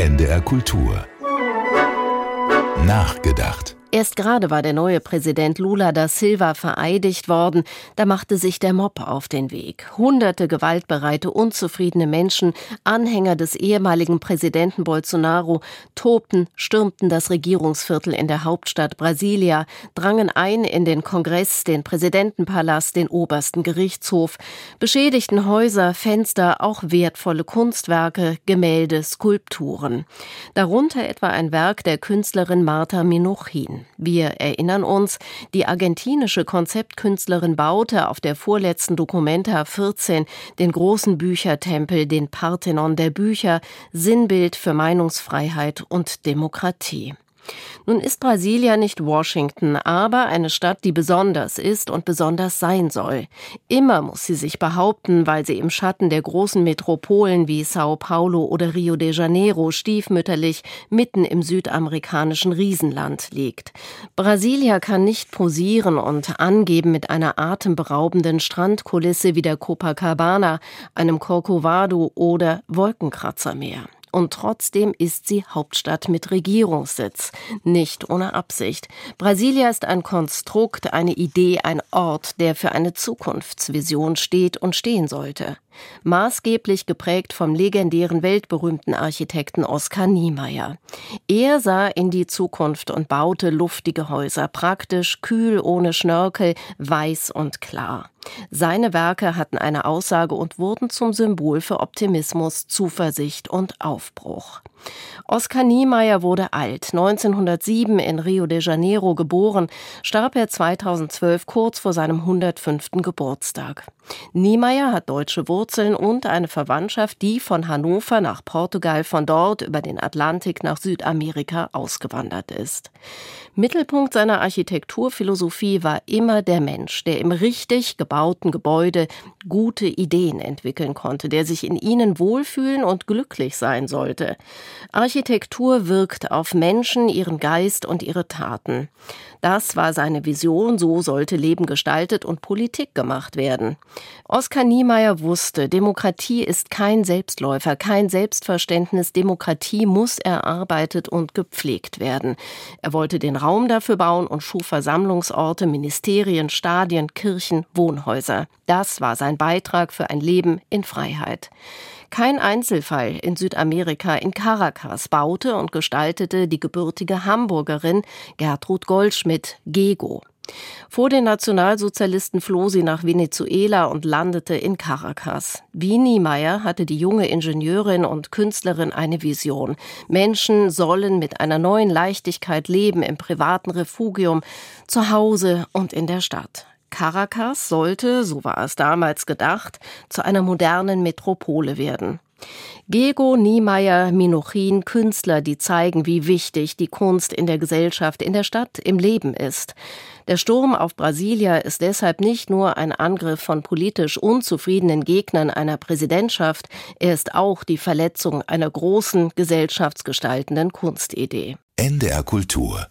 NDR Kultur. Nachgedacht. Erst gerade war der neue Präsident Lula da Silva vereidigt worden, da machte sich der Mob auf den Weg. Hunderte gewaltbereite, unzufriedene Menschen, Anhänger des ehemaligen Präsidenten Bolsonaro, tobten, stürmten das Regierungsviertel in der Hauptstadt Brasilia, drangen ein in den Kongress, den Präsidentenpalast, den obersten Gerichtshof, beschädigten Häuser, Fenster, auch wertvolle Kunstwerke, Gemälde, Skulpturen. Darunter etwa ein Werk der Künstlerin Marta Minuchin. Wir erinnern uns, die argentinische Konzeptkünstlerin baute auf der vorletzten Documenta 14 den großen Büchertempel, den Parthenon der Bücher, Sinnbild für Meinungsfreiheit und Demokratie. Nun ist Brasilia nicht Washington, aber eine Stadt, die besonders ist und besonders sein soll. Immer muss sie sich behaupten, weil sie im Schatten der großen Metropolen wie Sao Paulo oder Rio de Janeiro stiefmütterlich mitten im südamerikanischen Riesenland liegt. Brasilia kann nicht posieren und angeben mit einer atemberaubenden Strandkulisse wie der Copacabana, einem Corcovado oder Wolkenkratzermeer. Und trotzdem ist sie Hauptstadt mit Regierungssitz. Nicht ohne Absicht. Brasilia ist ein Konstrukt, eine Idee, ein Ort, der für eine Zukunftsvision steht und stehen sollte. Maßgeblich geprägt vom legendären weltberühmten Architekten Oskar Niemeyer. Er sah in die Zukunft und baute luftige Häuser, praktisch, kühl, ohne Schnörkel, weiß und klar. Seine Werke hatten eine Aussage und wurden zum Symbol für Optimismus, Zuversicht und Aufbruch. Oskar Niemeyer wurde alt. 1907 in Rio de Janeiro geboren, starb er 2012 kurz vor seinem 105. Geburtstag. Niemeyer hat deutsche Wurzeln und eine Verwandtschaft, die von Hannover nach Portugal, von dort über den Atlantik nach Südamerika ausgewandert ist. Mittelpunkt seiner Architekturphilosophie war immer der Mensch, der im richtig gebauten Gebäude gute Ideen entwickeln konnte, der sich in ihnen wohlfühlen und glücklich sein sollte. Architektur wirkt auf Menschen, ihren Geist und ihre Taten. Das war seine Vision, so sollte Leben gestaltet und Politik gemacht werden. Oskar Niemeyer wusste, Demokratie ist kein Selbstläufer, kein Selbstverständnis, Demokratie muss erarbeitet und gepflegt werden. Er wollte den Raum dafür bauen und schuf Versammlungsorte, Ministerien, Stadien, Kirchen, Wohnhäuser. Das war sein Beitrag für ein Leben in Freiheit. Kein Einzelfall in Südamerika in Caracas baute und gestaltete die gebürtige Hamburgerin Gertrud Goldschmidt Gego. Vor den Nationalsozialisten floh sie nach Venezuela und landete in Caracas. Wie Niemeyer hatte die junge Ingenieurin und Künstlerin eine Vision. Menschen sollen mit einer neuen Leichtigkeit leben im privaten Refugium, zu Hause und in der Stadt. Caracas sollte, so war es damals gedacht, zu einer modernen Metropole werden. Gego, Niemeyer, Minuchin, Künstler, die zeigen, wie wichtig die Kunst in der Gesellschaft, in der Stadt, im Leben ist. Der Sturm auf Brasilia ist deshalb nicht nur ein Angriff von politisch unzufriedenen Gegnern einer Präsidentschaft, er ist auch die Verletzung einer großen gesellschaftsgestaltenden Kunstidee. NDR Kultur